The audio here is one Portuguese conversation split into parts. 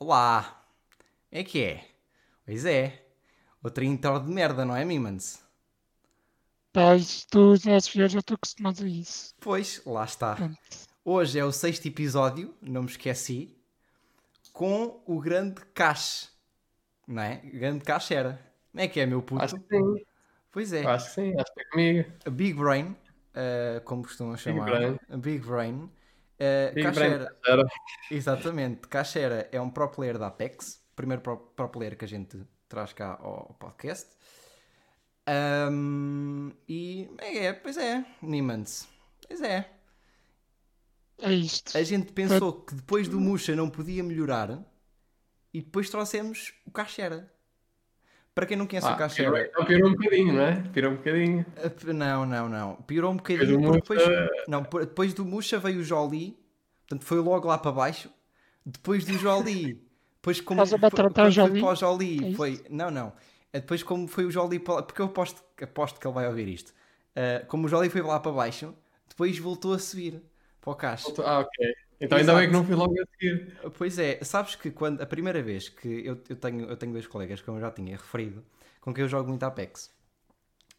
Olá! É que é? Pois é. Outra intro de merda, não é, Mimans? Pais, tu já já estou acostumado a isso. Pois, lá está. Pronto. Hoje é o sexto episódio, não me esqueci, com o grande Cash. Não é? O grande Cash era. Não é que é, meu puto? Acho que sim, Pois é. acho que sim, acho que é comigo. A Big Brain, eh, como costumam chamar. A Big Brain. Eh, Big Brain, era- era. Exatamente. Cachera é um pro player da Apex, primeiro pro, pro player que a gente traz cá ao podcast. Ahm, e é, pois é, Nimans. Pois é. É isto. A gente pensou que depois do Musha não podia melhorar e depois trouxemos o Cachera. Para quem não conhece o Ah, Cachera, pirou, então pirou um bocadinho, não é? Pirou um bocadinho. Uh, Não, não, não. Piorou um bocadinho porque depois, não, depois do Musha veio o Jolie, portanto foi logo lá para baixo. Depois do Jolie, depois como Estás a foi- o foi Jolie? o Jolie, É foi, não, não. É Depois como foi o Jolie para, porque eu aposto, aposto que ele vai ouvir isto. Uh, como o Jolie foi lá para baixo, depois voltou a subir para o caixa. Ah, ok. Então ainda bem que Exato. não fui logo a seguir. Pois é, sabes que quando a primeira vez que eu, eu tenho, eu tenho dois colegas, como eu já tinha referido, com quem eu jogo muito Apex.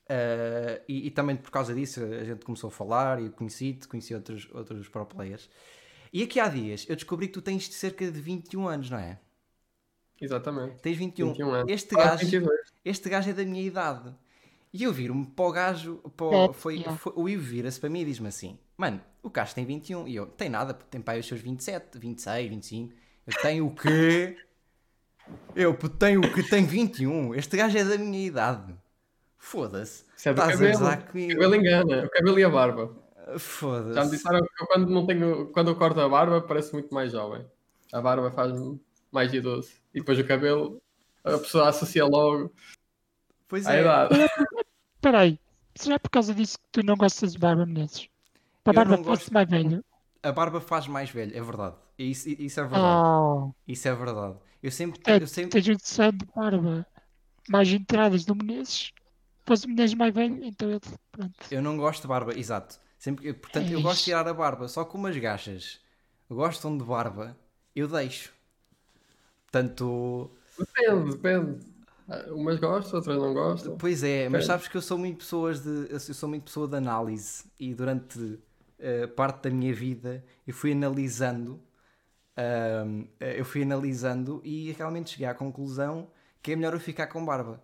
Uh, e, e também por causa disso a gente começou a falar e conheci-te, conheci outros, outros pro players. E aqui há dias eu descobri que tu tens cerca de 21 anos, não é? Exatamente. Tens 21. 21 anos. Este, Ah, gajo, 22. este gajo é da minha idade. E eu viro-me para o gajo, para o- foi, foi- o Ivo vira-se para mim e diz-me assim: Mano, o Castro tem 21. E eu, tem nada, tem pai os seus 27, 26, 25. Eu tenho o quê? Eu tenho o que? Tenho 21. Este gajo é da minha idade. Foda-se. Isso é a cabelo. gozar O cabelo engana. O cabelo e a barba. Já me Foda-se. disseram que eu, quando, não tenho, quando eu corto a barba parece muito mais jovem. A barba faz-me mais idoso. E depois o cabelo, a pessoa associa logo Pois é. idade. Espera aí. Será por causa disso que tu não gostas de barba, Menezes? A Eu barba gosto. mais velha. A barba faz mais velho, é verdade. Isso, isso é verdade. Oh, Isso é verdade. Eu sempre. é, Eu sempre... tens um som de barba mais entradas do Menezes. Fosse o Menezes mais velho, então ele. Pronto. Eu não gosto de barba, exato. Sempre, eu- portanto, eu É gosto de tirar a barba, só que umas gachas gostam de barba, eu deixo. Portanto, Depende, depende. Ah, Umas gostam, outras não gostam. pois é, mas sabes que eu sou muito pessoas de, eu sou muito pessoa de análise e durante eh, parte da minha vida eu fui analisando, eh, eu fui analisando e realmente cheguei à conclusão que é melhor eu ficar com barba.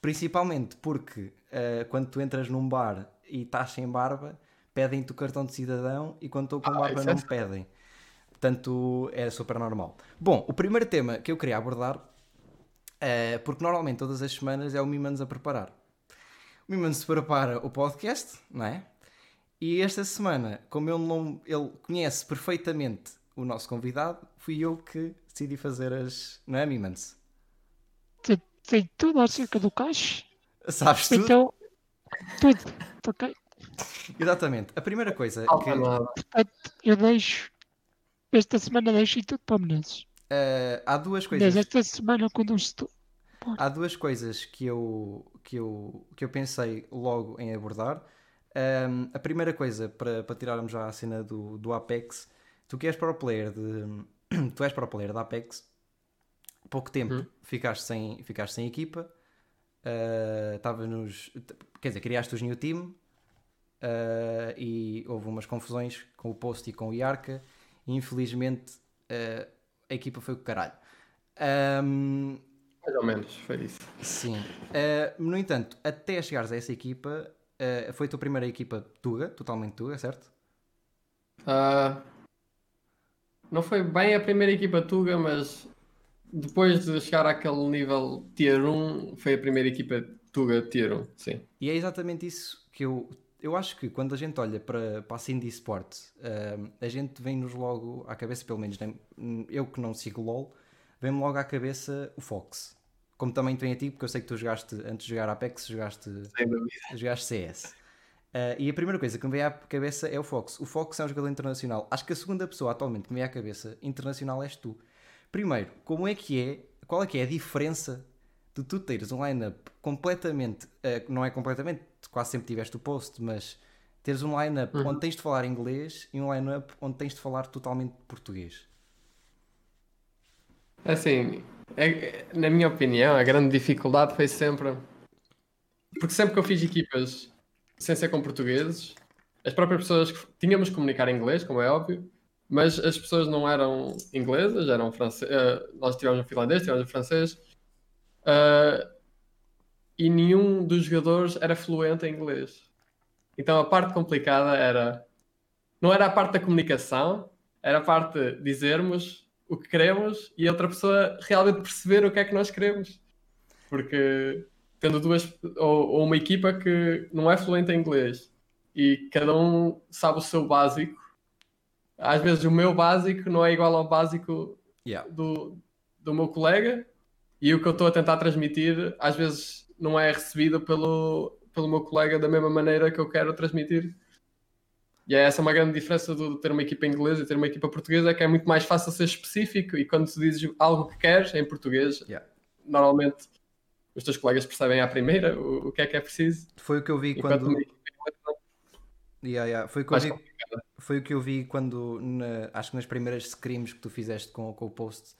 Principalmente porque eh, quando tu entras num bar e estás sem barba, pedem-te o cartão de cidadão e quando estou com Ah, barba é não me pedem. Portanto, é super normal. Bom, o primeiro tema que eu queria abordar, eh, porque normalmente todas as semanas é o Mimans a preparar. O Mimans prepara o podcast, não é? E esta semana, como ele, não, ele conhece perfeitamente o nosso convidado, fui eu que decidi fazer as. Não é, Mimans? Sei, sei tudo acerca do caixa. Sabes tudo? Então. Tudo. Ok? Exatamente. A primeira coisa que. Portanto, eu deixo. Esta semana deixo tudo para o Menezes. eh, há duas coisas. esta semana quando eu estou. Há duas coisas que eu, que eu, que eu pensei logo em abordar. Ahm, a primeira coisa, para, para tirarmos já a cena do, do Apex, tu que és pro player de. Tu és pro player da Apex, pouco tempo Uhum. ficaste, sem, ficaste sem equipa, ah, estava nos. Quer dizer, criaste os New Team ah, e houve umas confusões com o Post e com o Iarca, e infelizmente ah, a equipa foi o caralho. Ahm, Mais ou menos, foi isso. Sim. Eh, no entanto, até chegares a essa equipa, eh, foi a tua primeira equipa Tuga, totalmente Tuga, certo? Ah, não foi bem a primeira equipa Tuga, mas depois de chegar àquele nível Tier 1, foi a primeira equipa Tuga Tier 1, sim. E é exatamente isso que eu. Eu acho que quando a gente olha para, para a Cindy Sport, eh, a gente vem-nos logo à cabeça, pelo menos né, eu que não sigo LOL, vem-me logo à cabeça o Fox. Como também te vem a ti, porque eu sei que tu jogaste, antes de jogar Apex, jogaste jogaste CS. Uh, e a primeira coisa que me vem à cabeça é o Fox. O Fox é um jogador internacional. Acho que a segunda pessoa atualmente que me vem à cabeça internacional és tu. Primeiro, como é que é, qual é que é a diferença de tu teres um line-up completamente, uh, não é completamente, quase sempre tiveste o post, mas teres um line-up Uhum. onde tens de falar inglês e um line-up onde tens de falar totalmente português. Assim, é- na minha opinião, a grande dificuldade foi sempre. Porque sempre que eu fiz equipas sem ser com portugueses, as próprias pessoas tínhamos que comunicar em inglês, como é óbvio, mas as pessoas não eram inglesas, eram francês. nós tivemos um finlandês, tivemos um francês. ah, e nenhum dos jogadores era fluente em inglês. Então a parte complicada era. Não era a parte da comunicação, era a parte de dizermos o que queremos e a outra pessoa realmente perceber o que é que nós queremos. Porque tendo duas. Ou, ou uma equipa que não é fluente em inglês e cada um sabe o seu básico, às vezes o meu básico não é igual ao básico Yeah. do, do meu colega e o que eu estou a tentar transmitir às vezes não é recebido pelo, pelo meu colega da mesma maneira que eu quero transmitir. E é essa uma grande diferença de ter uma equipa inglesa e ter uma equipa portuguesa, é que é muito mais fácil ser específico e quando tu dizes algo que queres em português, Yeah. normalmente os teus colegas percebem à primeira o, o que é que é preciso. Foi o que eu vi Enquanto quando. Yeah, yeah. Foi, o que eu vi, complicado. foi o que eu vi quando, na- acho que nas primeiras scrims que tu fizeste com, com o post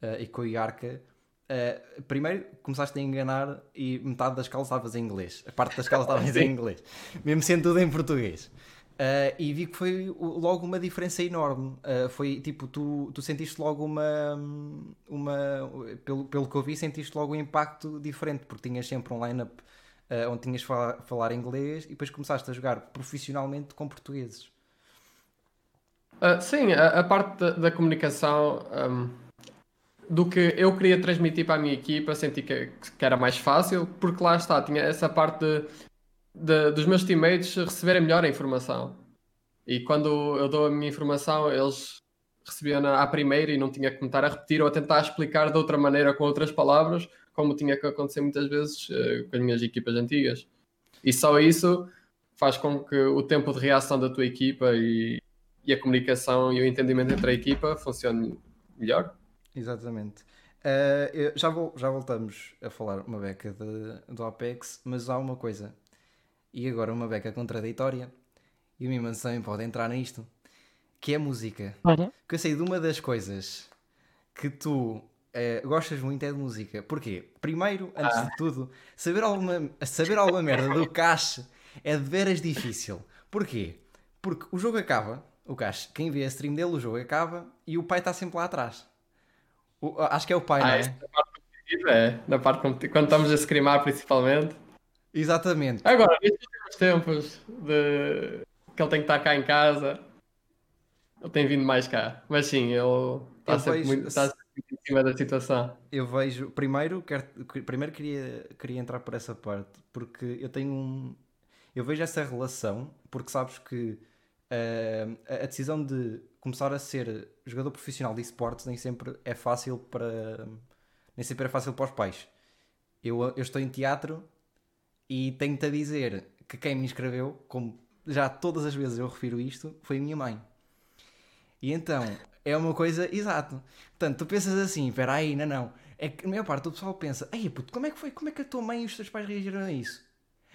eh, e com o Iarca, eh, primeiro começaste a enganar e metade das calças estavas em inglês. A parte das calças estavas em Sim. inglês. Mesmo sendo tudo em português. Eh, e vi que foi logo uma diferença enorme. Eh, foi tipo, tu, tu sentiste logo uma. uma pelo, pelo que eu vi, sentiste logo um impacto diferente, porque tinhas sempre um line-up eh, onde tinhas falar, falar inglês e depois começaste a jogar profissionalmente com portugueses. Sim, a, a parte da, da comunicação ahm, do que eu queria transmitir para a minha equipa, senti que, que era mais fácil, porque lá está, tinha essa parte de, de- dos meus teammates receberem melhor a informação. E quando eu dou a minha informação, eles recebiam à primeira e não tinha que começar a repetir ou a tentar explicar de outra maneira com outras palavras, como tinha que acontecer muitas vezes eh, com as minhas equipas antigas. E só isso faz com que o tempo de reação da tua equipa e, e a comunicação e o entendimento entre a equipa funcione melhor. Exatamente. Eu- já, vol- já voltamos a falar uma beca de- do Apex, mas há uma coisa. E agora uma beca contraditória. E o Mimans também pode entrar nisto. Que é música. Ora, Que eu sei de uma das coisas que tu eh, gostas muito é de música. Porquê? Primeiro, antes de tudo, saber alguma, saber alguma merda do Cash é de veras difícil. Porquê? Porque o jogo acaba, o Cash, quem vê a stream dele, o jogo acaba e o pai está sempre lá atrás. O- acho que é o pai, não Ah, é? esta parte competitiva é, na parte competitiva, quando estamos a scrimar principalmente. Exatamente. Agora, últimos tempos de que ele tem que estar cá em casa, ele tem vindo mais cá. Mas sim, ele está sempre, vejo- muito, está sempre muito em cima da situação. Eu vejo. Primeiro, quero, primeiro queria, queria entrar por essa parte, porque eu tenho um. Eu vejo essa relação, porque sabes que a a decisão de começar a ser jogador profissional de esportes nem sempre é fácil para. Nem sempre é fácil para os pais. Eu, eu estou em teatro e tenho-te a dizer que quem me inscreveu, como já todas as vezes eu refiro isto, foi a minha mãe. E então, é uma coisa, exato. Portanto, tu pensas assim, espera aí, não, não. É que a maior parte do pessoal pensa, ai puto, como é que foi? Como é que a tua mãe e os teus pais reagiram a isso?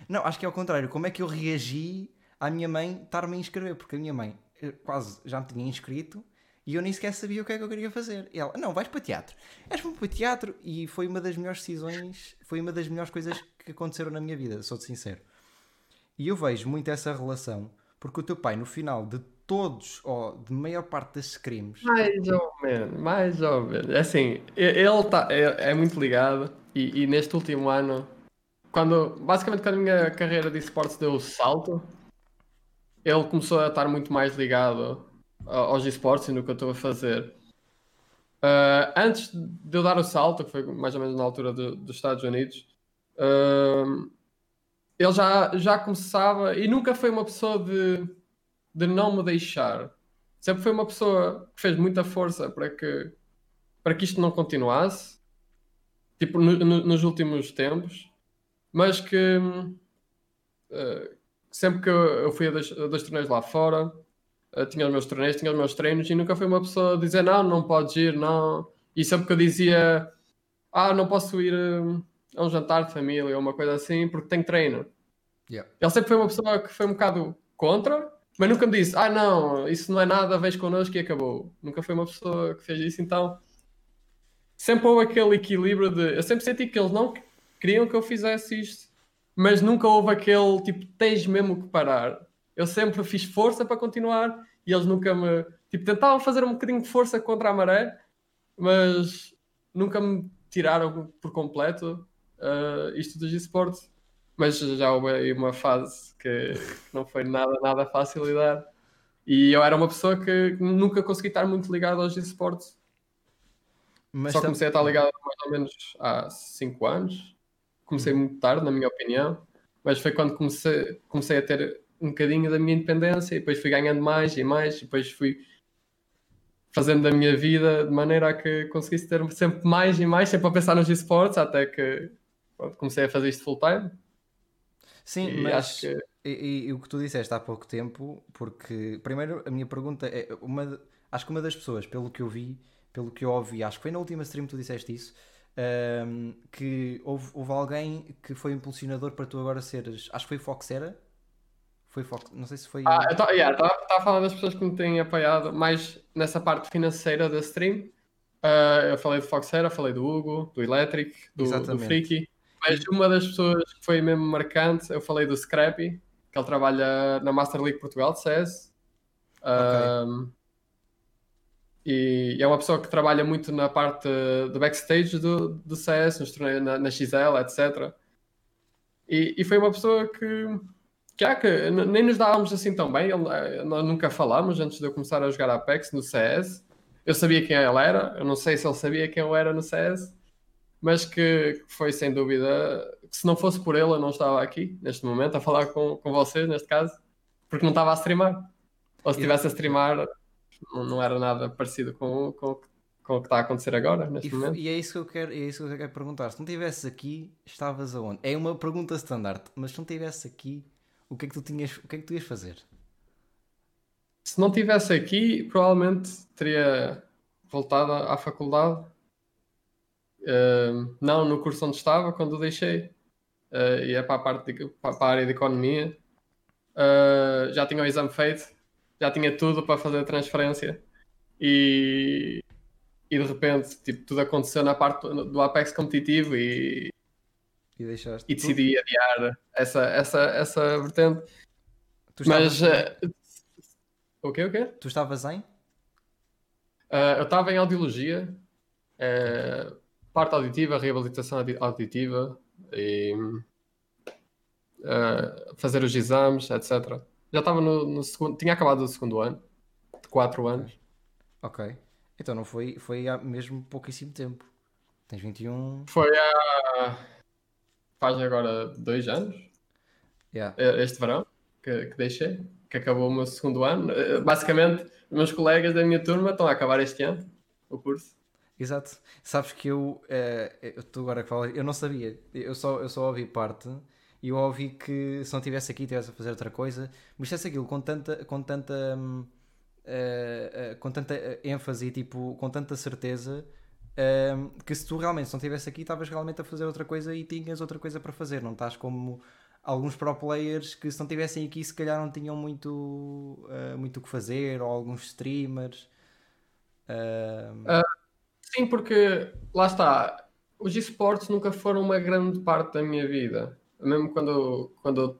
Não, acho que é ao contrário. Como é que eu reagi à minha mãe estar-me a inscrever? Porque a minha mãe eh, quase já me tinha inscrito e eu nem sequer sabia o que é que eu queria fazer. E ela, não, vais para teatro. És para teatro e foi uma das melhores decisões, foi uma das melhores coisas que aconteceram na minha vida, sou-te sincero. E eu vejo muito essa relação, porque o teu pai, no final de todos, ou de maior parte desses crimes, Mais ou menos, mais ou menos. É Assim, ele tá, é, é muito ligado e, e neste último ano, quando, basicamente quando a minha carreira de esportes deu o salto, ele começou a estar muito mais ligado aos esportes e no que eu estou a fazer. Ah, antes de eu dar o salto, que foi mais ou menos na altura do- dos Estados Unidos, ah, ele já, já começava e nunca foi uma pessoa de, de não me deixar sempre foi uma pessoa que fez muita força para que, para que isto não continuasse, tipo, no- no- nos últimos tempos, mas que eh, sempre que eu, eu fui a dois, a dois torneios lá fora, tinha os meus torneios, tinha os meus treinos, e nunca foi uma pessoa a dizer não, não podes ir, não. E sempre que eu dizia ah, não posso ir hum, a um jantar de família ou uma coisa assim porque tenho treino. Yeah. Ele sempre foi uma pessoa que foi um bocado contra, mas nunca me disse, ah não, isso não é nada, vens connosco e acabou. Nunca foi uma pessoa que fez isso, então sempre houve aquele equilíbrio de. Eu sempre senti que eles não queriam que eu fizesse isto, mas nunca houve aquele tipo, tens mesmo que parar. Eu sempre fiz força para continuar e eles nunca me. Tipo, tentavam fazer um bocadinho de força contra a maré, mas nunca me tiraram por completo uh, isto dos esportes. Mas já houve aí uma fase que não foi nada, nada fácil lidar. E eu era uma pessoa que nunca consegui estar muito ligado aos esportes. Mas Só comecei a estar ligado mais ou menos há 5 anos. Comecei uhum. muito tarde, na minha opinião. Mas foi quando comecei, comecei a ter um bocadinho da minha independência e depois fui ganhando mais e mais. E depois fui fazendo da minha vida de maneira a que conseguisse ter sempre mais e mais, sempre a pensar nos esportes, até que pronto, comecei a fazer isto full time. Sim, e mas que... e, e, o que tu disseste há pouco tempo, porque primeiro a minha pergunta é uma, acho que uma das pessoas, pelo que eu vi, pelo que eu ouvi, acho que foi na última stream que tu disseste isso, um, que houve, houve alguém que foi impulsionador para tu agora seres, acho que foi Foxera, foi Fox, não sei se foi. Ah, eu estava yeah, a falar das pessoas que me têm apoiado mais nessa parte financeira da stream. Uh, eu falei do Foxera, falei do Hugo, do Electric, do, do Freaky. Mas uma das pessoas que foi mesmo marcante, eu falei do Scrappy, que ele trabalha na Master League Portugal de CS. Okay. e é uma pessoa que trabalha muito na parte do backstage do, do CS, nos torneios, na, na XL, etc. E, e, foi uma pessoa que, que, ah, que nem nos dávamos assim tão bem. Ele, eh, nós nunca falámos antes de eu começar a jogar Apex no CS. Eu sabia quem ele era, eu não sei se ele sabia quem eu era no CS mas que foi sem dúvida que se não fosse por ele eu não estava aqui neste momento a falar com, com vocês, neste caso, porque não estava a streamar. Ou se estivesse a streamar, não era nada parecido com, com, com o que está a acontecer agora, neste e, momento. E é isso que eu quero, é isso que eu quero perguntar. Se não estivesse aqui, estavas aonde? É uma pergunta standard, mas se não estivesse aqui, o que é que tu tinhas, o que é que tu ias fazer? Se não estivesse aqui, provavelmente teria voltado à faculdade Uh, não no curso onde estava quando deixei. Uh, e é para a, parte de, para a área de economia. Uh, já tinha o exame feito, já tinha tudo para fazer a transferência. E, e de repente tipo, tudo aconteceu na parte do Apex competitivo e, e, deixaste e decidi adiar essa, essa, essa vertente. Mas uh, o quê? O quê? Tu estavas em? Uh, eu estava em audiologia. Uh, parte auditiva, reabilitação auditiva e uh, fazer os exames, etc. Já estava no, no, segundo, tinha acabado o segundo ano, de 4 anos. Ok. Então não foi, foi há mesmo pouquíssimo tempo. Tens 21. Foi há. Faz agora dois anos. Yeah. Este verão que, que deixei, que acabou o meu segundo ano. Eh, basicamente, meus colegas da minha turma estão a acabar este ano o curso. Exato. Sabes que eu, uh, eu tu agora que falas, eu não sabia, eu só, eu só ouvi parte e eu ouvi que se não estivesse aqui estivesse a fazer outra coisa, mas dissesse aquilo com tanta, com tanta, uh, uh, com tanta ênfase e tipo, com tanta certeza que se tu realmente não estivesse aqui estavas realmente a fazer outra coisa e tinhas outra coisa para fazer, não estás como alguns pro players que se não estivessem aqui se calhar não tinham muito muito o que fazer ou alguns streamers. Uh, Sim, porque lá está, os esportes nunca foram uma grande parte da minha vida. Mesmo quando, quando eu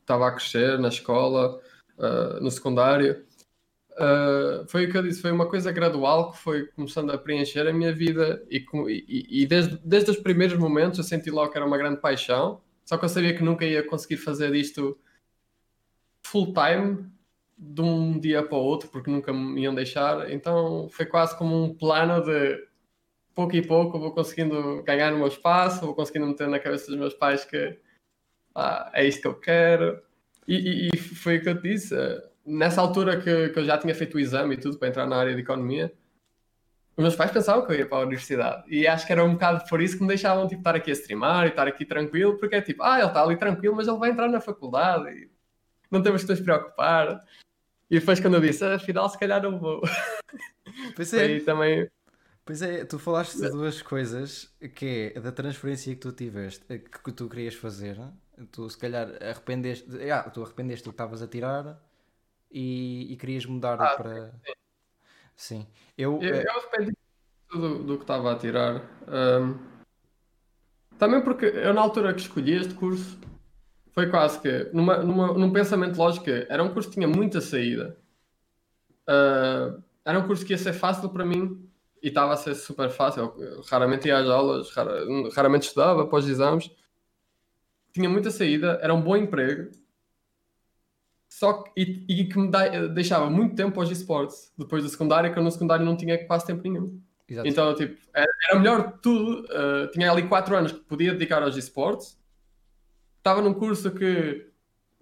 estava a crescer na escola, uh, no secundário, uh, foi o que eu disse, foi uma coisa gradual que foi começando a preencher a minha vida e, e, e desde, desde os primeiros momentos eu senti logo que era uma grande paixão, só que eu sabia que nunca ia conseguir fazer isto full time de um dia para o outro, porque nunca me iam deixar. Então foi quase como um plano de pouco e pouco vou conseguindo ganhar o meu espaço, vou conseguindo meter na cabeça dos meus pais que ah, é isto que eu quero. E, e, e, foi o que eu te disse. Nessa altura que, que eu já tinha feito o exame e tudo para entrar na área de economia, os meus pais pensavam que eu ia para a universidade. E acho que era um bocado por isso que me deixavam tipo, estar aqui a streamar e estar aqui tranquilo, porque é tipo, ah, ele está ali tranquilo, mas ele vai entrar na faculdade e não temos que nos preocupar. E depois quando eu disse, afinal se calhar não vou. Pois é. também Pois é, tu falaste de duas coisas, que é da transferência que tu tiveste, eh, que tu querias fazer, tu se calhar arrependeste, ah, tu arrependeste do que estavas a tirar e, e querias mudar ah, para... Sim. sim. Eu, eu, eh, eu arrependi do, do que estava a tirar. Ahm, também porque eu, na altura que escolhi este curso, foi quase que, numa, numa, num pensamento lógico, era um curso que tinha muita saída. Ah, era um curso que ia ser fácil para mim e estava a ser super fácil. Eu raramente ia às aulas, rara- raramente estudava após exames. Tinha muita saída, era um bom emprego. Só que, e, e que me da- deixava muito tempo aos esportes depois do secundário, que eu no secundário não tinha quase tempo nenhum. Exato. Então, tipo, era, era melhor de tudo. uh, tinha ali 4 anos que podia dedicar aos esportes. Estava num curso que,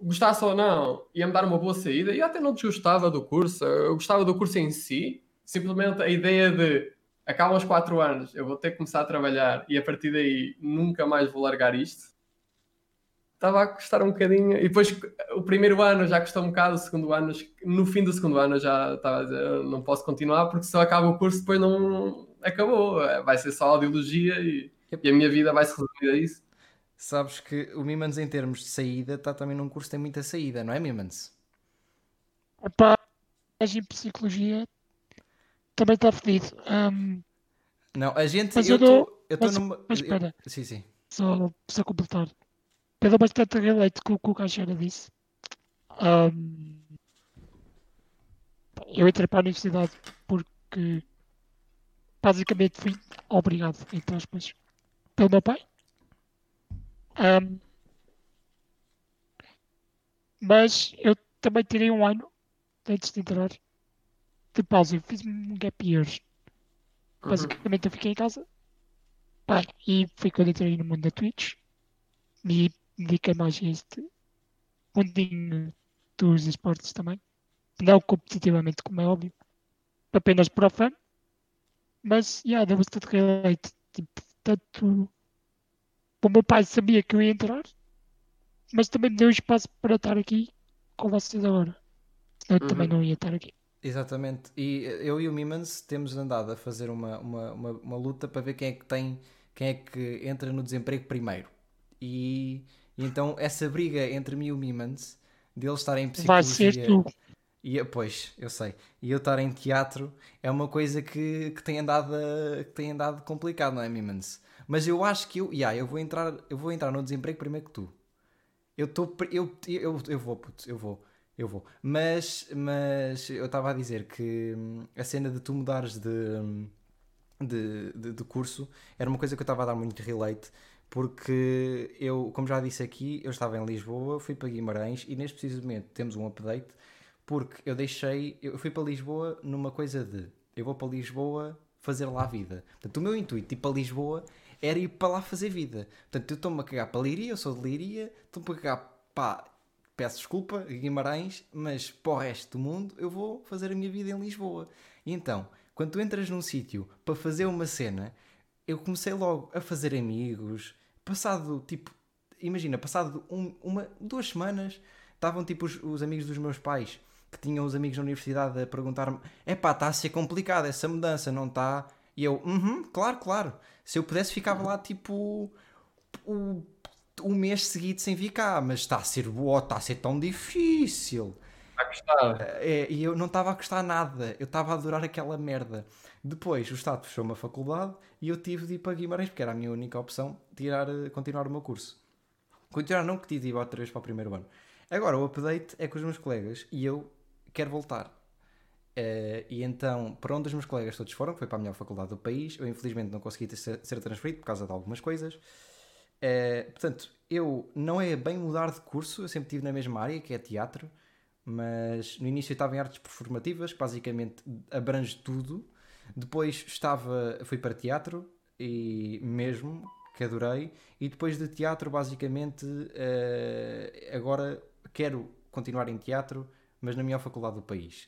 gostasse ou não, ia-me dar uma boa saída. E eu até não desgostava do curso. Eu gostava do curso em si. Simplesmente a ideia de acabam os 4 anos, eu vou ter que começar a trabalhar e a partir daí nunca mais vou largar isto. Estava a custar um bocadinho. E depois o primeiro ano já custou um bocado, o segundo ano, no fim do segundo ano eu já estava a dizer, "Eu não posso continuar porque se eu acabo o curso depois não acabou. Vai ser só audiologia e, e a minha vida vai se resumir a isso. Sabes que o Mimans, em termos de saída, está também num curso que tem muita saída, não é, Mimans? Epá, mas em psicologia também está fedido. Ahm, Não, a gente. Mas eu eu estou eu mas- numa. mas eu- espera. Sim, sim. só, só completar. Dou bastante releite com o que o Caixeira disse. Ahm, eu entrei para a universidade porque basicamente fui obrigado, entre aspas, pelo meu pai. Ahm, mas eu também tirei um ano antes de entrar de pausa. Eu fiz um gap year. Uhum. Basicamente eu fiquei em casa Pá, e foi quando entrei no mundo da Twitch e me dediquei mais este mundinho dos esportes também. Não competitivamente, como é óbvio, apenas para o fã. Mas, yeah, deu bastante relate. Tipo, tanto o meu pai sabia que eu ia entrar, mas também me deu espaço para estar aqui com vocês agora. Senão eu também Uhum. não ia estar aqui. Exatamente. E eu e o Mimans temos andado a fazer uma, uma, uma, uma luta para ver quem é que tem, quem é que entra no desemprego primeiro. E, e então essa briga entre mim e o Mimans, dele estar em Vai ser psicologia. tu. E, pois, eu sei. E eu estar em teatro é uma coisa que, que, tem, andado a- que tem andado complicado, não é, Mimans? Mas eu acho que eu, yeah, eu, vou entrar, eu vou entrar no desemprego primeiro que tu. Eu estou. Eu, eu, eu vou, puto, eu vou. Eu vou. Mas, mas eu estava a dizer que hum, a cena de tu mudares de, hum, de, de, de curso era uma coisa que eu estava a dar muito relate. Porque eu, como já disse aqui, eu estava em Lisboa, fui para Guimarães e neste preciso momento temos um update porque eu deixei, eu fui para Lisboa numa coisa de eu vou para Lisboa fazer lá a vida. Portanto, o meu intuito ir para Lisboa era ir para lá fazer vida. Portanto, eu estou-me a cagar para Leiria, eu sou de Leiria, estou-me a cagar para, peço desculpa, Guimarães, mas para o resto do mundo eu vou fazer a minha vida em Lisboa. E então, quando tu entras num sítio para fazer uma cena, eu comecei logo a fazer amigos, passado tipo, imagina, passado um- uma, duas semanas, estavam tipo os, os amigos dos meus pais que tinham os amigos na universidade a perguntar-me: é pá, está a ser complicado essa mudança, não está? E eu, uhum, claro, claro. Se eu pudesse, ficava lá tipo o, um mês seguido sem vir cá, mas está a ser boa, está a ser tão difícil. Vai custar. É, e eu não estava a gostar nada, eu estava a adorar aquela merda. Depois o Estado fechou uma faculdade e eu tive de ir para Guimarães, porque era a minha única opção, tirar, eh, continuar o meu curso. Continuar não, que tive de ir outra vez para o primeiro ano. Agora o update é com os meus colegas e eu quero voltar. Eh, e então, para onde os meus colegas todos foram, que foi para a melhor faculdade do país, eu infelizmente não consegui ter- ser, transferido por causa de algumas coisas. Eh, portanto, eu não é bem mudar de curso, eu sempre estive na mesma área, que é teatro, mas no início eu estava em artes performativas, que basicamente abrange tudo. Depois estava, fui para teatro e mesmo que adorei, e depois de teatro, basicamente, eh, agora quero continuar em teatro, mas na melhor faculdade do país.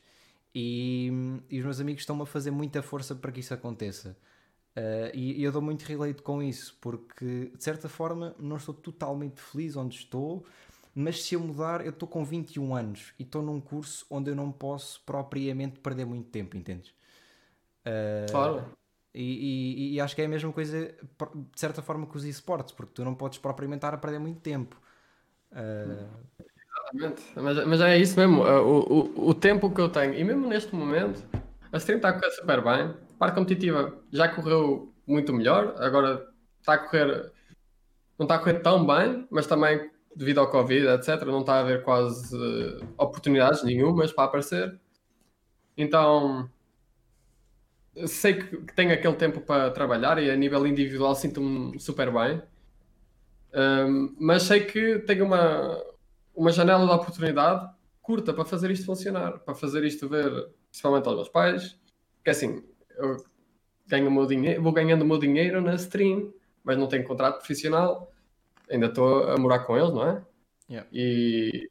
E, e os meus amigos estão-me a fazer muita força para que isso aconteça. Uh, e, e eu dou muito relate com isso, porque de certa forma não estou totalmente feliz onde estou, mas se eu mudar, eu estou com 21 anos e estou num curso onde eu não posso propriamente perder muito tempo, entendes? Uh, Claro. E, e- e acho que é a mesma coisa, de certa forma, com os esportes, porque tu não podes propriamente estar a perder muito tempo. Uh, Exatamente. Mas, mas é isso mesmo. uh, O, o, o tempo que eu tenho, e mesmo neste momento, a stream está a correr super bem. parte competitiva já correu muito melhor, agora está a correr, não está a correr tão bem, mas também devido ao Covid, etc., não está a haver quase oportunidades nenhumas para aparecer. Então, sei que, tenho aquele tempo para trabalhar e a nível individual sinto-me super bem. Um, mas sei que tenho uma, uma janela de oportunidade curta para fazer isto funcionar, para fazer isto ver, principalmente aos meus pais, que assim, eu ganho o meu dinheiro, vou ganhando o meu dinheiro na stream, mas não tenho contrato profissional, ainda estou a morar com eles, não é? Yeah. E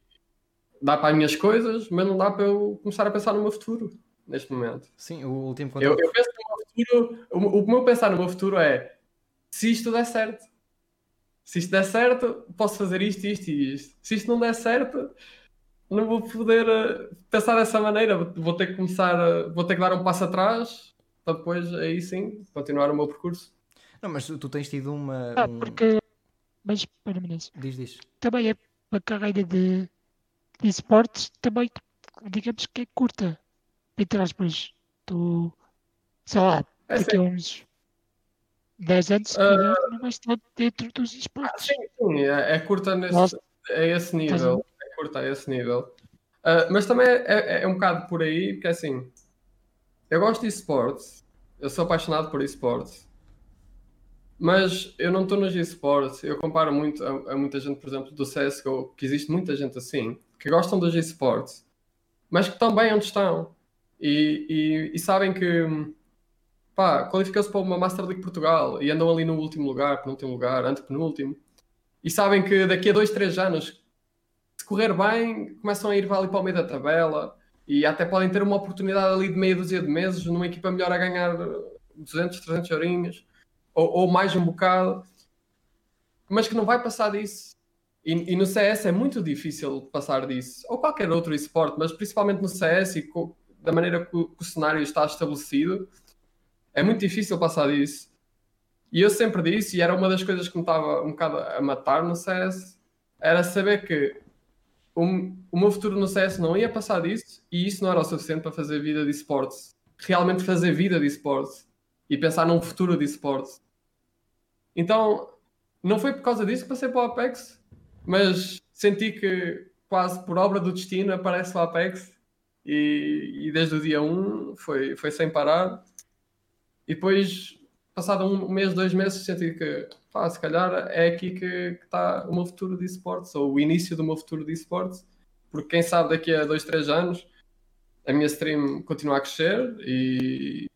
dá para as minhas coisas, mas não dá para eu começar a pensar no meu futuro neste momento. Sim, o último Eu, contrato. eu penso no meu futuro, o, o meu pensar no meu futuro é se isto der certo. Se isto der certo, posso fazer isto, isto e isto. Se isto não der certo, não vou poder eh, pensar dessa maneira. Vou ter que começar, a- vou ter que dar um passo atrás para depois, aí sim, continuar o meu percurso. Não, mas tu, tens tido uma. Ah, um- porque. Mas, espera minuto. Diz, diz. Também é a carreira de, de esportes, também, digamos que é curta. Entre aspas, tu. Sei lá, É daqui a uns 10 anos, se calhar, não vais estar dentro dos esportes. Sim, sim, é, é curta nesse, Nossa. a esse nível. É curta a esse nível. Ah, mas também é, é- é um bocado por aí, porque assim, eu gosto de esportes, eu sou apaixonado por esportes, mas eu não estou nos esportes. Eu comparo muito a, a muita gente, por exemplo, do CSGO, que existe muita gente assim, que gostam dos esportes, mas que bem onde estão e, e- e sabem que pá, qualificam-se para uma Master League Portugal e andam ali no último lugar, penúltimo lugar, antepenúltimo, e sabem que daqui a dois, três anos, se correr bem, começam a ir ali para o meio da tabela e até podem ter uma oportunidade ali de meia dúzia de meses numa equipa melhor a ganhar 200, 300 eurinhos ou, ou mais um bocado, mas que não vai passar disso. E, e no CS é muito difícil passar disso, ou qualquer outro esporte, mas principalmente no CS e co- da maneira que o, que o cenário está estabelecido, é muito difícil passar disso. E eu sempre disse, e era uma das coisas que me estava um bocado a matar no CS, era saber que o, o meu futuro no CS não ia passar disso e isso não era o suficiente para fazer vida de esportes. Realmente fazer vida de esportes e pensar num futuro de esportes. Então, não foi por causa disso que passei para o Apex, mas senti que quase por obra do destino aparece o Apex e, e desde o dia 1 foi, foi sem parar. E depois, passado um mês, dois meses, senti que pá, se calhar é aqui que está o meu futuro de esportes, ou o início do meu futuro de esportes, porque quem sabe daqui a dois, três anos a minha stream continua a crescer e,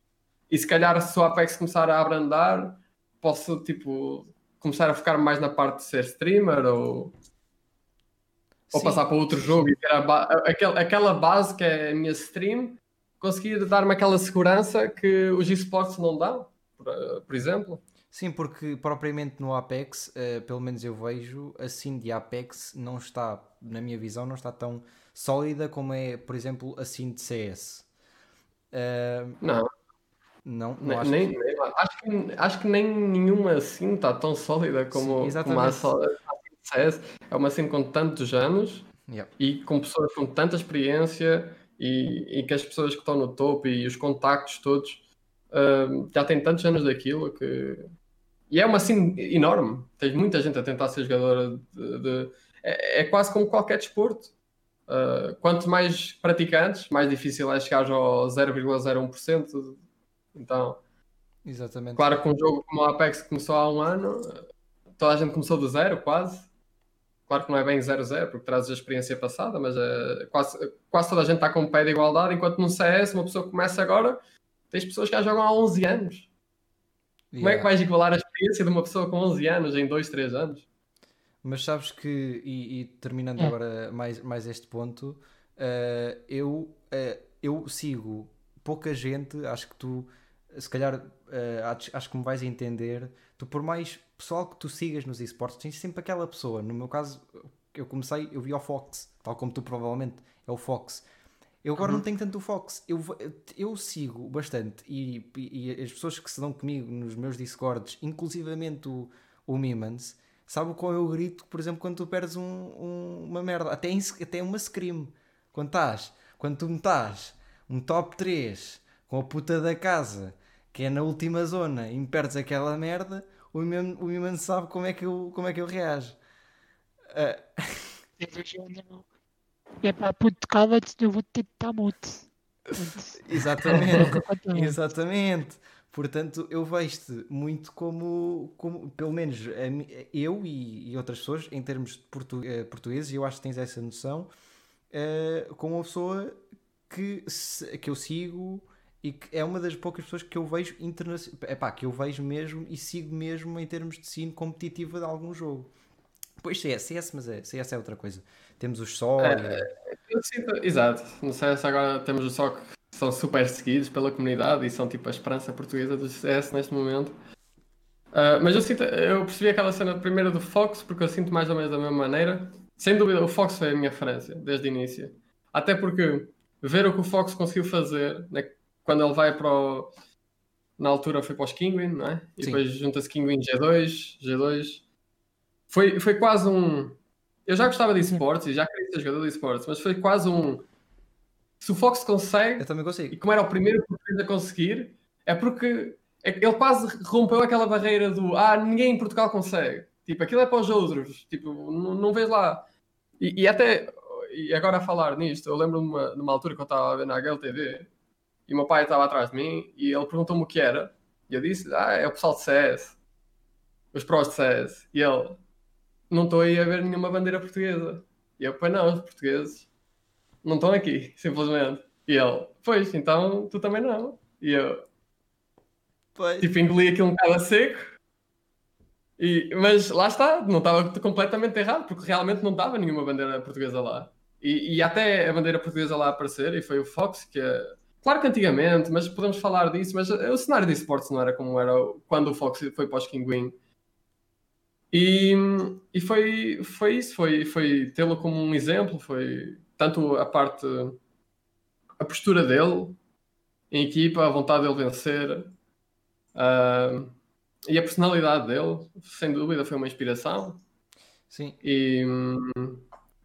e se calhar se o Apex começar a abrandar, posso tipo começar a focar mais na parte de ser streamer ou, ou Sim. passar para outro jogo e ter aquela, aquela base que é a minha stream, conseguir dar-me aquela segurança que os esportes não dão, por, por exemplo. Sim, porque propriamente no Apex, eh, pelo menos eu vejo, a scene de Apex não está, na minha visão, não está tão sólida como é, por exemplo, a scene de CS. Eh, Não, não, não acho nem- que... nem- acho, que, acho que nem nenhuma assim está tão sólida Sim, como, como a, exatamente. CS. É uma assim com tantos anos Yeah. e com pessoas com tanta experiência e, e que as pessoas que estão no topo e os contactos todos hum, já têm tantos anos daquilo que. E é uma assim enorme. Tens muita gente a tentar ser jogadora de. de- É, é quase como qualquer desporto. Uh, quanto mais praticantes, mais difícil é chegar ao 0,01%. Então, Exatamente. claro que um jogo como o Apex começou há um ano, toda a gente começou do zero, quase. Claro que não é bem 0-0, porque trazes a experiência passada, mas é, quase, quase toda a gente está com o pé de igualdade, enquanto no CS, uma pessoa que começa agora, tens pessoas que já jogam há 11 anos. Como é que Yeah. vais igualar a experiência de uma pessoa com 11 anos em 2, 3 anos? Mas sabes que, e, e terminando É. agora mais, mais este ponto, eh, eu, eh, eu sigo pouca gente, acho que tu, se calhar, eh, acho, acho que me vais entender, tu por mais pessoal que tu sigas nos esportes, tens sempre aquela pessoa, no meu caso, eu comecei, eu vi o Fox, tal como tu provavelmente, é o Fox. Eu agora não tenho tanto o Fox, eu, eu sigo bastante e, e- e as pessoas que se dão comigo nos meus Discords, inclusivamente o, o Mimans, sabe qual eu grito, por exemplo, quando tu perdes um- um- uma merda, até, em, até uma scream. Quando estás, quando tu me estás um top 3 com a puta da casa que é na última zona e me perdes aquela merda, o Iman, o Iman sabe como é que eu, como é que eu reajo. Ah, É pá, puto, cala-te, eu vou ter de estar muto. exatamente, exatamente. Portanto, eu vejo-te muito como, como, pelo menos eu e, e outras pessoas, em termos de portu, eh, portugueses, eu acho que tens essa noção, eh, como uma pessoa que, que eu sigo e que é uma das poucas pessoas que eu vejo internacional, epá, que eu vejo mesmo e sigo mesmo em termos de sino competitiva de algum jogo. Pois CS, CS, mas é, CS é outra coisa. Temos os só. Eu sinto- exato. Sei se agora temos o só que são super seguidos pela comunidade e são tipo a esperança portuguesa do CS neste momento. Ah, mas eu sinto, eu percebi aquela cena primeiro do Fox porque eu sinto mais ou menos da mesma maneira. Sem dúvida, o Fox foi a minha referência desde o início. Até porque ver o que o Fox conseguiu fazer né, quando ele vai para o. Na altura foi para os Kinguin, não é? E Sim. depois junta-se Kinguin G2, G2. Foi, foi quase um. Eu já gostava de esportes e já queria ser jogador de esportes, mas foi quase um. Se o Fox consegue, Eu também e consigo. como era o primeiro português a conseguir, é porque é ele quase rompeu aquela barreira do ah, ninguém em Portugal consegue. Tipo, aquilo é para os outros. Tipo, não, não vês lá. E, e até, e agora a falar nisto, eu lembro numa, numa altura que eu estava a ver na HLTV e o meu pai estava atrás de mim e ele perguntou-me o que era. E eu disse, ah, é o pessoal de CS. Os prós de CS. E ele, não estou aí a ver nenhuma bandeira portuguesa. E eu, pois não, os portugueses não estão aqui, simplesmente. E ele, pois, então tu também não. E eu, Pois. tipo, engoli aquilo um bocado a seco. E, mas lá está, não estava completamente errado, porque realmente não estava nenhuma bandeira portuguesa lá. E, e até a bandeira portuguesa lá aparecer, e foi o Fox, que. Claro que antigamente, mas podemos falar disso, mas o cenário de esportes não era como era quando o Fox foi para os Kinguin. E, e foi, foi isso, foi, foi tê-lo como um exemplo, foi tanto a parte, a postura dele em equipa, a vontade dele vencer, ah, e a personalidade dele, sem dúvida, foi uma inspiração. Sim. E,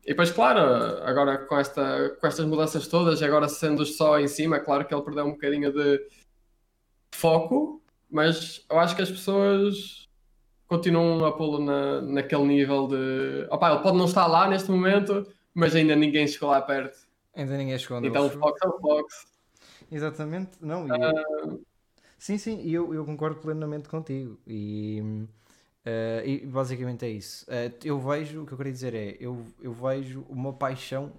e depois, claro, agora com, esta, com estas mudanças todas, e agora sendo só em cima, claro que ele perdeu um bocadinho de foco, mas eu acho que as pessoas continuam a pô-lo na, naquele nível de. Opa, ele pode não estar lá neste momento, mas ainda ninguém chegou lá perto. Ainda ninguém chegou onde Então o Fox é o Fox. Exatamente, não. e- Ah. Sim, sim, e eu, eu concordo plenamente contigo. E, eh, e basicamente é isso. Eh, eu vejo, o que eu queria dizer é, eu, eu vejo uma paixão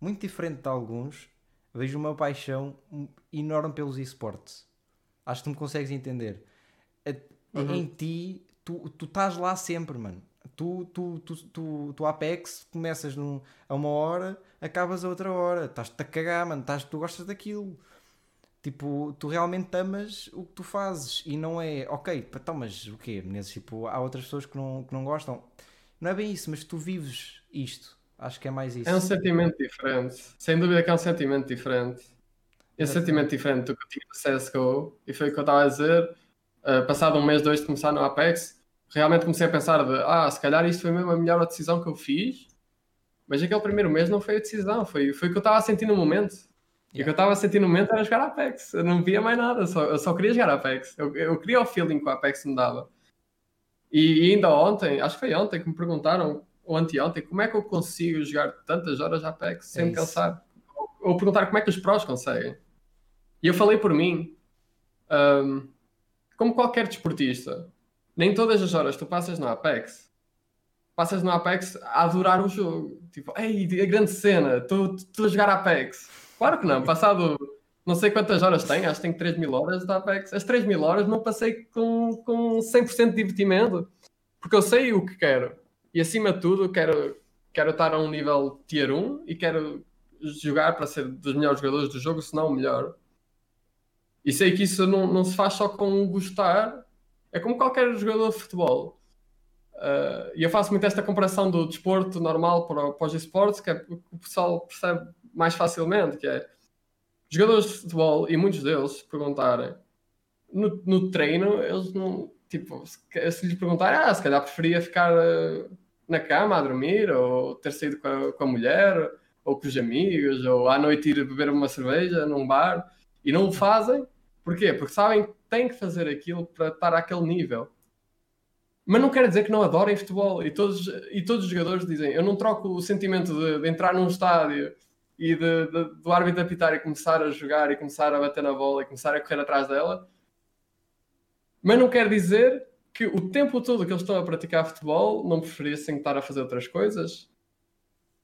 muito diferente de alguns, vejo uma paixão enorme pelos esportes. Acho que tu me consegues entender. A- Uhum. Em ti, tu, tu estás lá sempre, mano. Tu, tu, tu, tu, tu Apex, começas num, a uma hora, acabas a outra hora. Estás-te a cagar, mano. Estás, tu gostas daquilo. Tipo, tu realmente amas o que tu fazes e não é, ok, então, mas o quê? Menezes? Tipo, há outras pessoas que não, que não gostam. Não é bem isso, mas tu vives isto. Acho que é mais isso. É um sentimento diferente. Sem dúvida que é um sentimento diferente. É um sentimento diferente do que eu tinha no CSGO. E foi o que eu estava a dizer. Uh, passado um mês, dois de começar no Apex, realmente comecei a pensar de, ah, se calhar isto foi mesmo a melhor decisão que eu fiz. Mas aquele primeiro mês não foi a decisão, foi, foi o que eu estava a sentir no momento. E o que eu estava a sentir no momento era jogar Apex. Eu não via mais nada, só, eu só queria jogar Apex. Eu, eu queria o feeling que o Apex me dava. E, e ainda ontem, acho que foi ontem, que me perguntaram, ou anteontem, como é que eu consigo jogar tantas horas Apex sem É me cansar? Ou, ou perguntar como é que os prós conseguem. E eu falei por mim, hum, como qualquer desportista, nem todas as horas tu passas no Apex, passas no Apex a adorar o jogo. Tipo, ei, a grande cena, estou a jogar Apex. Claro que não, passado não sei quantas horas tem, acho que tenho 3 mil horas de Apex. As 3 mil horas não passei com, com 100% de divertimento, porque eu sei o que quero. E acima de tudo, quero, quero estar a um nível tier 1 e quero jogar para ser dos melhores jogadores do jogo, se não o melhor. E sei que isso não, não se faz só com gostar, é como qualquer jogador de futebol. Uh, e eu faço muito esta comparação do desporto normal para, para os esportes, que é o pessoal percebe mais facilmente, que é jogadores de futebol, e muitos deles perguntarem no, no treino, eles não, tipo, se, se lhes perguntarem, ah, se calhar preferia ficar uh, na cama a dormir, ou ter saído com a, com a mulher, ou com os amigos, ou à noite ir beber uma cerveja num bar, e não o fazem, porquê? Porque sabem tem que fazer aquilo para estar àquele nível. Mas não quer dizer que não adorem futebol. E todos, e todos os jogadores dizem: Eu não troco o sentimento de, de entrar num estádio e de, de, do árbitro apitar e começar a jogar e começar a bater na bola e começar a correr atrás dela. Mas não quer dizer que o tempo todo que eles estão a praticar futebol não preferissem estar a fazer outras coisas.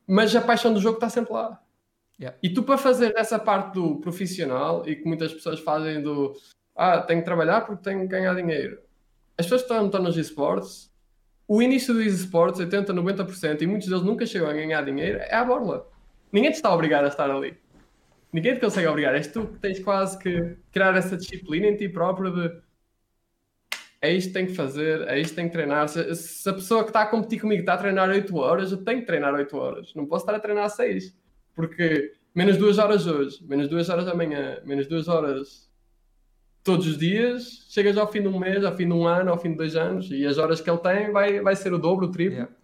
Mas a paixão do jogo está sempre lá. Yeah. E tu, para fazer essa parte do profissional e que muitas pessoas fazem do ah, tenho que trabalhar porque tenho que ganhar dinheiro. As pessoas que estão, estão nos esportes, o início dos esportes, 80, 90%, e muitos deles nunca chegam a ganhar dinheiro, é a borla. Ninguém te está obrigado a estar ali. Ninguém te consegue obrigar. És tu que tens quase que criar essa disciplina em ti próprio de é isto que tenho que fazer, é isto que tenho que treinar. Se, se a pessoa que está a competir comigo está a treinar 8 horas, eu tenho que treinar 8 horas. Não posso estar a treinar 6. Porque menos 2 horas hoje, menos 2 horas amanhã, menos 2 horas todos os dias, chegas ao fim de um mês, ao fim de um ano, ao fim de dois anos, e as horas que ele tem vai, vai ser o dobro, o triplo. Yeah.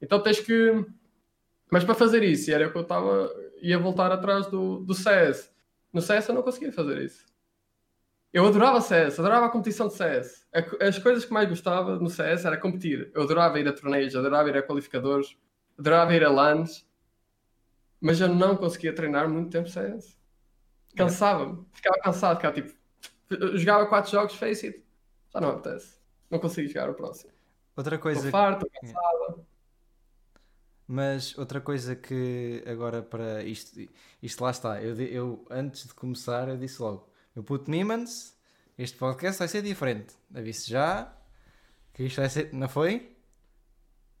Então tens que. Mas para fazer isso, era o que eu estava. ia voltar atrás do, do CS. No CS eu não conseguia fazer isso. Eu adorava CS, adorava a competição de CS. As coisas que mais gostava no CS era competir. Eu adorava ir a torneios, adorava ir a qualificadores, adorava ir a LANs, mas eu não conseguia treinar muito tempo CS. Cansava-me, ficava cansado, ficava tipo. Jogava 4 jogos, face it, já não apetece. Não consigo jogar o próximo. Outra Estou coisa, farto, estou cansado. Mas outra coisa que agora para isto, isto lá está. Eu, eu antes de começar eu disse logo, meu puto Mimans, este podcast vai ser diferente. Aviso já que isto vai ser, não foi?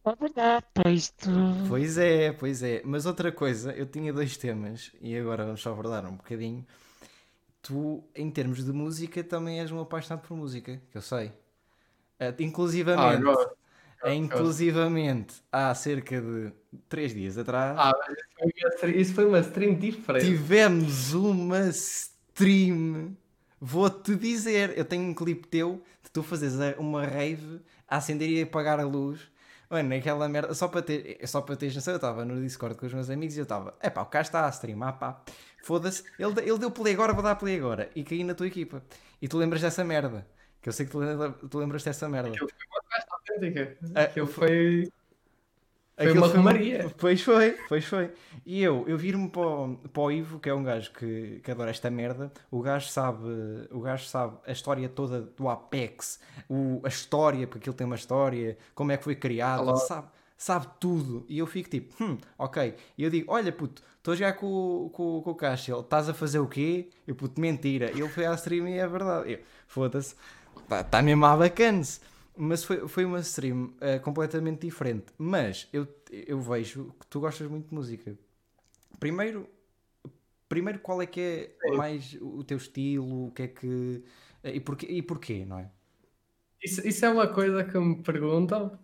É verdade, isto. Pois é, pois é. Mas outra coisa, eu tinha dois temas e agora vamos só abordar um bocadinho. Tu, em termos de música, também és um apaixonado por música, que eu sei. Ah, Inclusivamente, agora. Eh, inclusivamente, há cerca de três dias atrás, Ah, isso foi uma stream- diferente. tivemos uma stream. Vou-te dizer, eu tenho um clipe teu de tu fazeres a- uma rave a acender e apagar a luz. Mano, aquela merda, só para ter, só para teres noção, eu estava no Discord com os meus amigos e eu estava, é pá, o cara está a streamar, pá, foda-se, ele, ele deu play agora, vou dar play agora, e caí na tua equipa. E tu lembras dessa merda, que eu sei que tu, lembra- tu lembras dessa merda. Festa autêntica. Aquilo foi. Foi Aquilo uma romaria. Pois foi, pois foi. E eu, eu vir-me para, o- para o Ivo, que é um gajo que, que adora esta merda. O gajo sabe, o gajo sabe a história toda do Apex, o, a história, porque aquilo tem uma história, como é que foi criado, sabe, sabe tudo. E eu fico tipo, hum, ok. E eu digo, olha puto, estou a jogar com, o- com, com o Caixa, ele, estás a fazer o quê? Eu puto, mentira. Ele foi à stream e é verdade. Eu, foda-se, está tá mesmo a bacanas. Mas foi, foi uma stream eh, completamente diferente. Mas eu, eu vejo que tu gostas muito de música. Primeiro, primeiro qual é que é Sim. mais o teu estilo? O que é que. E porquê, e porquê não é? Isso, isso é uma coisa que me perguntam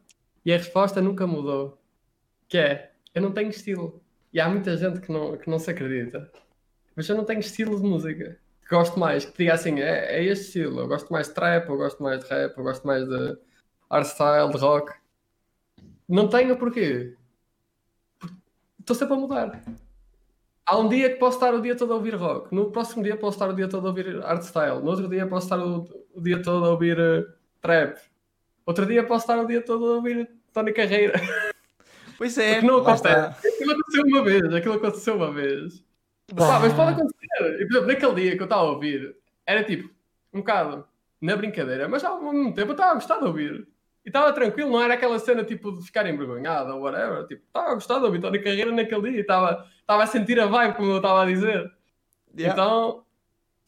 e a resposta nunca mudou. Que é, eu não tenho estilo. E há muita gente que não, que não se acredita. Mas eu não tenho estilo de música. Gosto mais, que diga assim, é, é este estilo. Eu gosto mais de trap, eu gosto mais de rap, eu gosto mais de hardstyle, de rock. Não tenho porquê. Estou sempre a mudar. Há um dia que posso estar o dia todo a ouvir rock. No próximo dia posso estar o dia todo a ouvir hardstyle. No outro dia posso estar o, o dia todo a ouvir eh, trap. Outro dia posso estar o dia todo a ouvir Tony Carreira. Pois é, Porque não acontece. Aquilo aconteceu uma vez. Aquilo aconteceu uma vez. Pá, mas pode acontecer. E, por exemplo, naquele dia que eu estava a ouvir, era tipo, um bocado na brincadeira, mas ao mesmo tempo eu estava a gostar de ouvir. E estava tranquilo, não era aquela cena tipo de ficar envergonhado ou whatever. Tipo, estava a gostar de ouvir Tony Carreira naquele dia e estava, estava a sentir a vibe, como eu estava a dizer. Yeah. Então,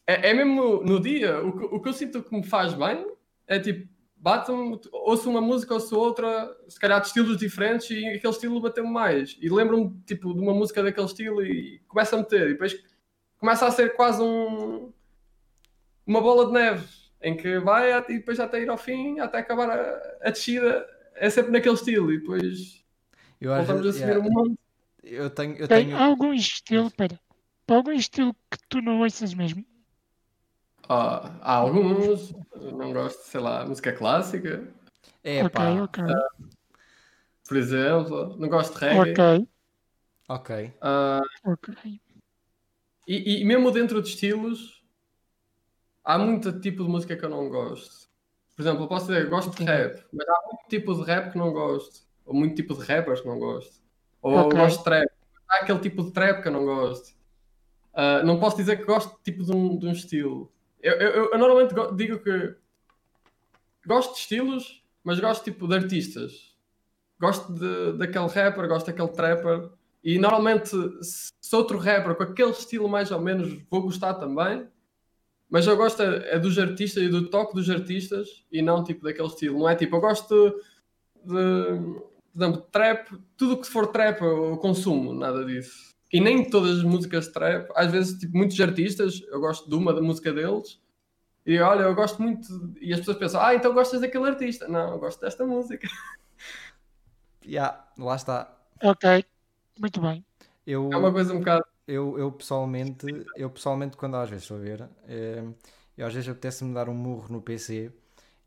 é, é mesmo no dia, o que, o que eu sinto que me faz bem é tipo, bate-me, ouço uma música, ouço outra, se calhar de estilos diferentes e aquele estilo bateu-me mais. E lembro-me tipo, de uma música daquele estilo e começa a meter. E depois começa a ser quase um, uma bola de neve em que vai e depois até ir ao fim, até acabar a, a descida. É sempre naquele estilo e depois eu, voltamos a subir yeah, um monte. eu tenho, eu Tem tenho, algum estilo, pera, algum estilo que tu não ouças mesmo? Ah, há alguns, não gosto, sei lá, música clássica, é ok, pá, ok, por exemplo, não gosto de reggae. ok, ok, Ah, ok. e, e mesmo dentro de estilos, há muito tipo de música que eu não gosto. Por exemplo, eu posso dizer, gosto de rap, mas há muito tipo de rap que não gosto. Ou muito tipo de rappers que não gosto. Ou Ok. gosto de trap. Há aquele tipo de trap que eu não gosto. Ah, não posso dizer que gosto tipo de um, de um estilo. Eu, eu- eu- normalmente go- digo que gosto de estilos, mas gosto tipo de artistas. Gosto de, daquele rapper, gosto daquele trapper. E normalmente, se outro rapper com aquele estilo mais ou menos, vou gostar também. Mas eu gosto é, é dos artistas e do toque dos artistas e não tipo daquele estilo. Não é tipo, eu gosto de, de exemplo, trap, tudo que for trap eu consumo, nada disso. E nem todas as músicas de trap, às vezes, tipo, muitos artistas, eu gosto de uma da música deles, e olha, eu gosto muito, e as pessoas pensam, ah, então gostas daquele artista. Não, eu gosto desta música. Yeah, lá está. Ok, muito bem. Eu, É uma coisa um bocado. eu, eu pessoalmente, eu pessoalmente quando às vezes estou a ver, eh, eu às vezes apetece-me dar um murro no PC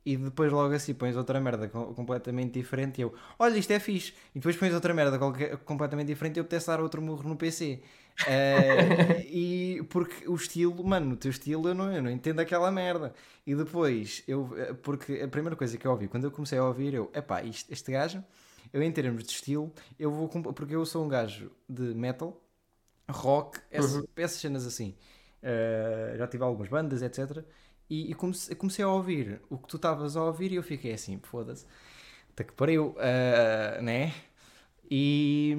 e depois logo assim pões outra merda co- completamente diferente e eu, olha, isto é fixe. E depois pões outra merda qualquer- completamente diferente e eu apetece dar outro murro no PC. Eh, e porque o estilo, mano, o teu estilo eu não, eu não entendo aquela merda. E depois, eu, eh, porque a primeira coisa que eu ouvi, quando eu comecei a ouvir, eu, epá, isto, este gajo, eu em termos de estilo, eu vou, porque eu sou um gajo de metal, rock, essa- essas cenas assim. Uh, já tive algumas bandas, etc. E, e comecei, comecei a ouvir o que tu estavas a ouvir e eu fiquei assim, foda-se, até que pariu, uh, né? E,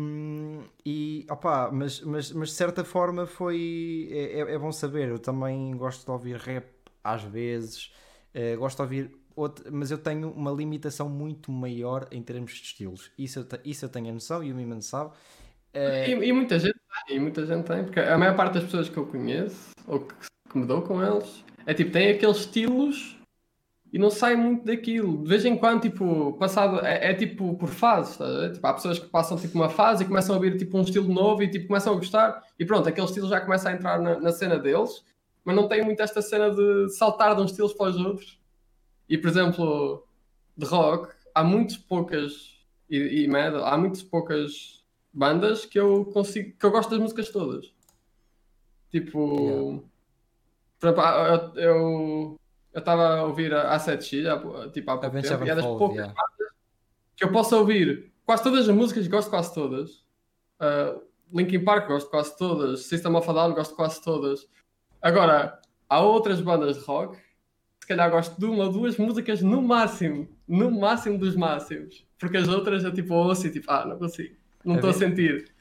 e opá, mas, mas, mas de certa forma foi. É, é- é bom saber. Eu também gosto de ouvir rap às vezes, uh, gosto de ouvir. Outro, mas eu tenho uma limitação muito maior em termos de estilos. Isso eu, isso eu tenho a noção e o Miman sabe. Uh, E, e muita gente tem, e muita gente tem, porque a maior parte das pessoas que eu conheço, ou que, que me dou com eles, é tipo, tem aqueles estilos e não sai muito daquilo. De vez em quando, tipo, passado, é, é tipo por fases, ver? Tipo, há pessoas que passam tipo uma fase e começam a ouvir tipo um estilo novo e tipo começam a gostar e pronto, aquele estilo já começa a entrar na, na cena deles, mas não tem muito esta cena de saltar de uns estilos para os outros. E por exemplo, de rock, há muito poucas e, e metal, há muito poucas bandas que eu consigo, que eu gosto das músicas todas. Tipo, há- eu eu eu estava a ouvir a A7X há, tipo, há pouco tempo, e é das poucas yeah. que eu posso ouvir quase todas as músicas, gosto quase todas. Uh, Linkin Park, gosto quase todas. System of a Down, gosto quase todas. Agora, há outras bandas de rock, se calhar gosto de uma ou duas músicas no máximo. No máximo dos máximos. Porque as outras eu tipo ouço e tipo, ah, não consigo. Não estou a sentir.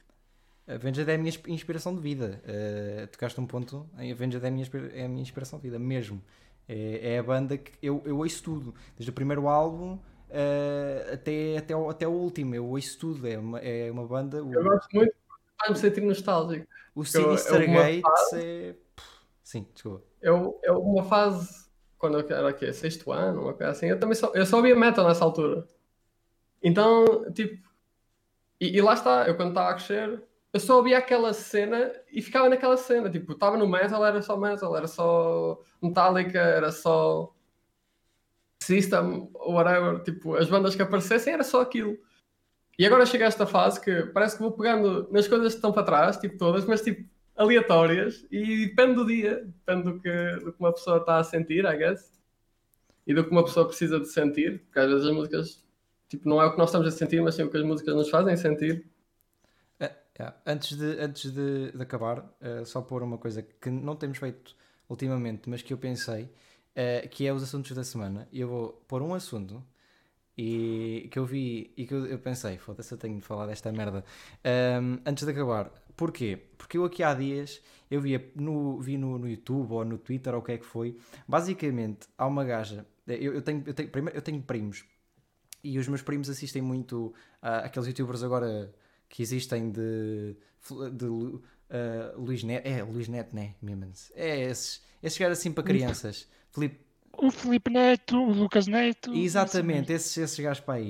Avenged é a minha insp- inspiração de vida. Uh, tocaste um ponto em Avenged é a minha, é a minha inspiração de vida, mesmo. É, é a banda que eu, eu ouço tudo, desde o primeiro álbum uh, até, até, o, até o último. Eu ouço tudo. É uma, é uma banda. O, Eu gosto muito, faz-me sentir nostálgico. o Sinister eu- uma Gates é. Sim, desculpa. Eu, eu uma fase, quando eu era o quê? Sexto ano, uma coisa assim, eu também só, eu só ouvia metal nessa altura. Então, tipo, e, e lá está, eu quando estava a crescer, eu só ouvia aquela cena e ficava naquela cena. Tipo, estava no metal, era só metal, era só Metallica, era só System, whatever. Tipo, as bandas que aparecessem era só aquilo. E agora chega a esta fase que parece que vou pegando nas coisas que estão para trás, tipo todas, mas tipo aleatórias e depende do dia, depende do que, do que uma pessoa está a sentir, I guess, e do que uma pessoa precisa de sentir, porque às vezes as músicas, tipo, não é o que nós estamos a sentir, mas sim o que as músicas nos fazem sentir. É, é. Antes, de, antes de, de acabar, uh, só pôr uma coisa que não temos feito ultimamente, mas que eu pensei, uh, que é os assuntos da semana. Eu vou pôr um assunto e que eu vi e que eu, eu pensei, foda-se, eu tenho de falar desta merda um, antes de acabar. Porquê? Porque eu aqui há dias eu via no, vi no, no YouTube ou no Twitter ou o que é que foi. Basicamente, há uma gaja. Eu, eu, tenho, eu, tenho, primeiro, eu tenho primos e os meus primos assistem muito a aqueles youtubers agora que existem de, de uh, Luís Neto, é Luís Neto, né? Mimans. É esses, esses gajos assim para crianças. O Felipe Neto, o Lucas Neto. Exatamente, esses, esses gajos para aí.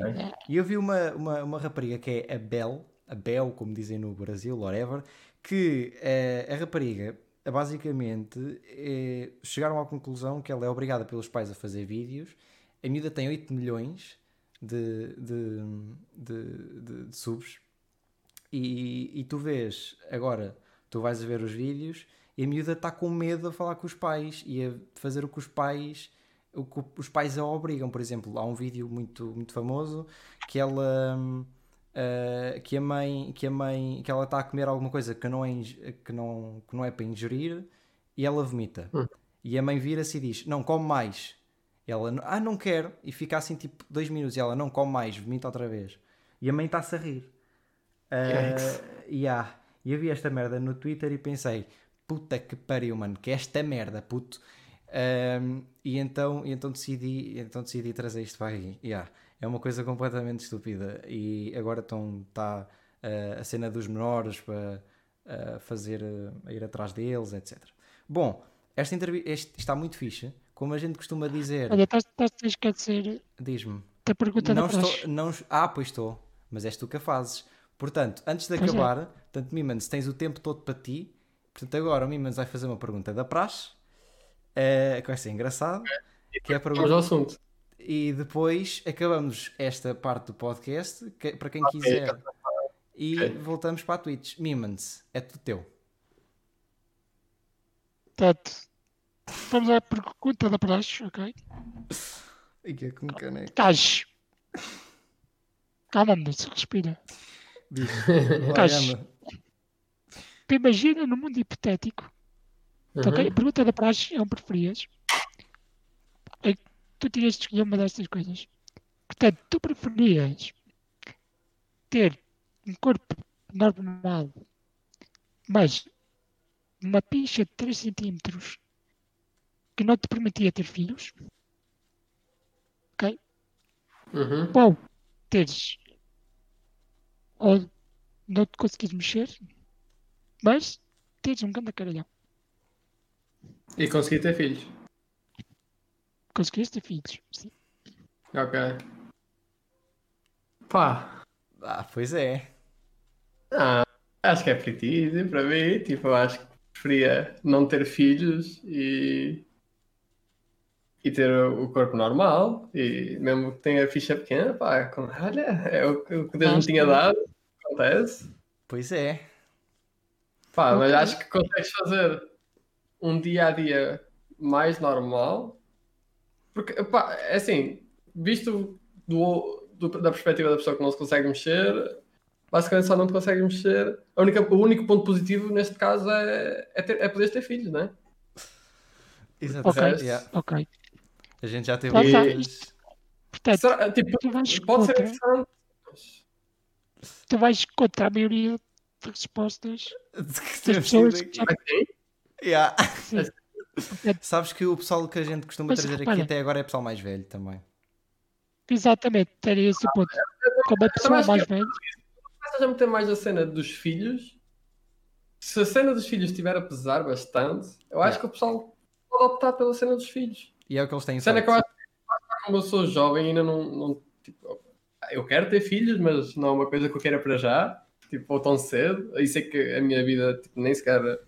E eu vi uma, uma, uma rapariga que é a Bel, a Bel, como dizem no Brasil, whatever, que eh, a rapariga, basicamente, eh, chegaram à conclusão que ela é obrigada pelos pais a fazer vídeos. A miúda tem 8 milhões de, de, de, de, de subs. E, e tu vês, agora, tu vais a ver os vídeos e a miúda está com medo a falar com os pais e a fazer o que os pais o que os pais a obrigam, por exemplo, há um vídeo muito, muito famoso que ela uh, que a mãe que a mãe que ela está a comer alguma coisa que não é que não que não é para ingerir e ela vomita. Hum. e a mãe vira-se e diz não come mais. Ela ah não quero. E fica assim tipo dois minutos e ela não come mais vomita outra vez. E a mãe está-se a rir. Uh, yeah. E eu vi esta merda no Twitter e pensei, puta que pariu, mano, que esta merda, puto. Um, e então, e então, decidi, então decidi trazer isto para aqui. Yeah. É uma coisa completamente estúpida. E agora estão tá, uh, a cena dos menores para uh, fazer, uh, a ir atrás deles, etc. Bom, esta entrevista está muito fixe. Como a gente costuma dizer, Olha, estás a esquecer diz-me. pergunta Não estou, não, ah, pois estou, mas és tu que a fazes. Portanto, antes de é. acabar, portanto, Mimans, tens o tempo todo para ti. Portanto, agora o Mimans vai fazer uma pergunta da praxe, eh, que vai ser engraçado. Que é a pergunta... ao assunto. E depois acabamos esta parte do podcast, que- para quem quiser. E voltamos para a Twitch. Mimans, é tudo teu. Portanto, vamos à pergunta da praxe, ok? E que é com caneco. Estás. Calma, mas respira. Estás. Tu imagina no mundo hipotético, Uhum. ok? A pergunta da praxe é um preferias. É que tu tinhas de escolher uma destas coisas. Portanto, tu preferias ter um corpo normal, mas uma picha de 3 centímetros que não te permitia ter filhos, ok? Uhum. ou teres ou não te conseguires mexer, mas teres um grande caralhão. E consegui ter filhos. Conseguires ter filhos. Sim. Ok. Pá. Ah, pois é. Ah, acho que é pretty easy para mim. Tipo, eu acho que preferia não ter filhos e. E ter o corpo normal. E mesmo que tenha a ficha pequena, pá, com- olha, é o que o que Deus me tinha dado. Acontece. Pois é. Pá, mas acho que consegues fazer um dia a dia mais normal. Porque, pá, é assim, visto do, do- da perspectiva da pessoa que não se consegue mexer, basicamente só não te consegue mexer. A única, o único ponto positivo neste caso é, é, ter, é poderes ter filhos, né? Exatamente. Ok. Yeah. Ok. A gente já teve muitas- Portanto, Será, tipo, tu vais pode ser contra, interessante. tu vais contra a maioria das respostas de que das pessoas que aqui. já Assim, Yeah. sim. Portanto, Sabes que o pessoal que a gente costuma Mas trazer aqui repara. até agora é pessoal mais velho também. exatamente, teria esse ponto. Como a pessoa mais que- velha, Estás a meter mais a cena dos filhos. Se a cena dos filhos estiver a pesar bastante, eu acho Yeah. que o pessoal pode optar pela cena dos filhos. E é o que eles têm Cena feito. que eu acho que como eu sou jovem ainda não, não tipo, eu quero ter filhos, mas não é uma coisa que eu queira para já, tipo, ou tão cedo. Isso é que a minha vida tipo, nem sequer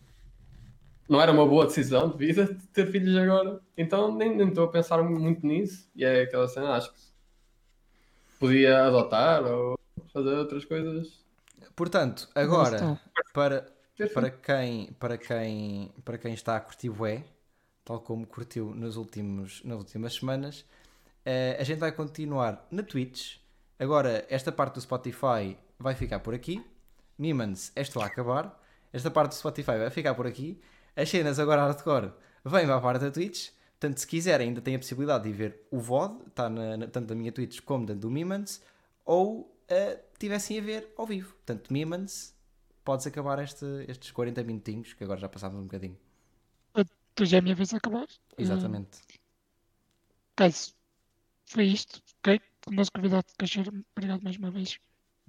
não era uma boa decisão de vida de ter filhos agora. Então nem nem estou a pensar muito nisso. E é aquela cena, acho que podia adotar ou fazer outras coisas. Portanto, agora, para, para, quem, para, quem, para quem está a curtir bué, tal como curtiu nos últimos, nas últimas semanas, eh, a gente vai continuar na Twitch. Agora, esta parte do Spotify vai ficar por aqui. Mimans, esta vai acabar. Esta parte do Spotify vai ficar por aqui. As cenas agora hardcore vêm para a parte da Twitch. Portanto, se quiserem, ainda têm a possibilidade de ver o VOD, está na, na- tanto na minha Twitch como na do Mimans, ou eh, tivessem a ver ao vivo. Portanto, Mimans, podes acabar este- estes 40 minutinhos, que agora já passámos um bocadinho. Tu já é a minha vez a acabar. Exatamente. Caso foi isto, ok? O nosso convidado Caixeiro, obrigado mais uma vez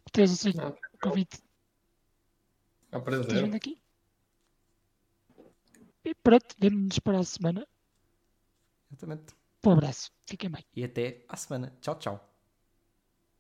por teres aceito o convite de É um prazer. vindo aqui. E pronto, vemo-nos para a semana. Exatamente. Um abraço, fiquem bem. E até à semana. Tchau, tchau.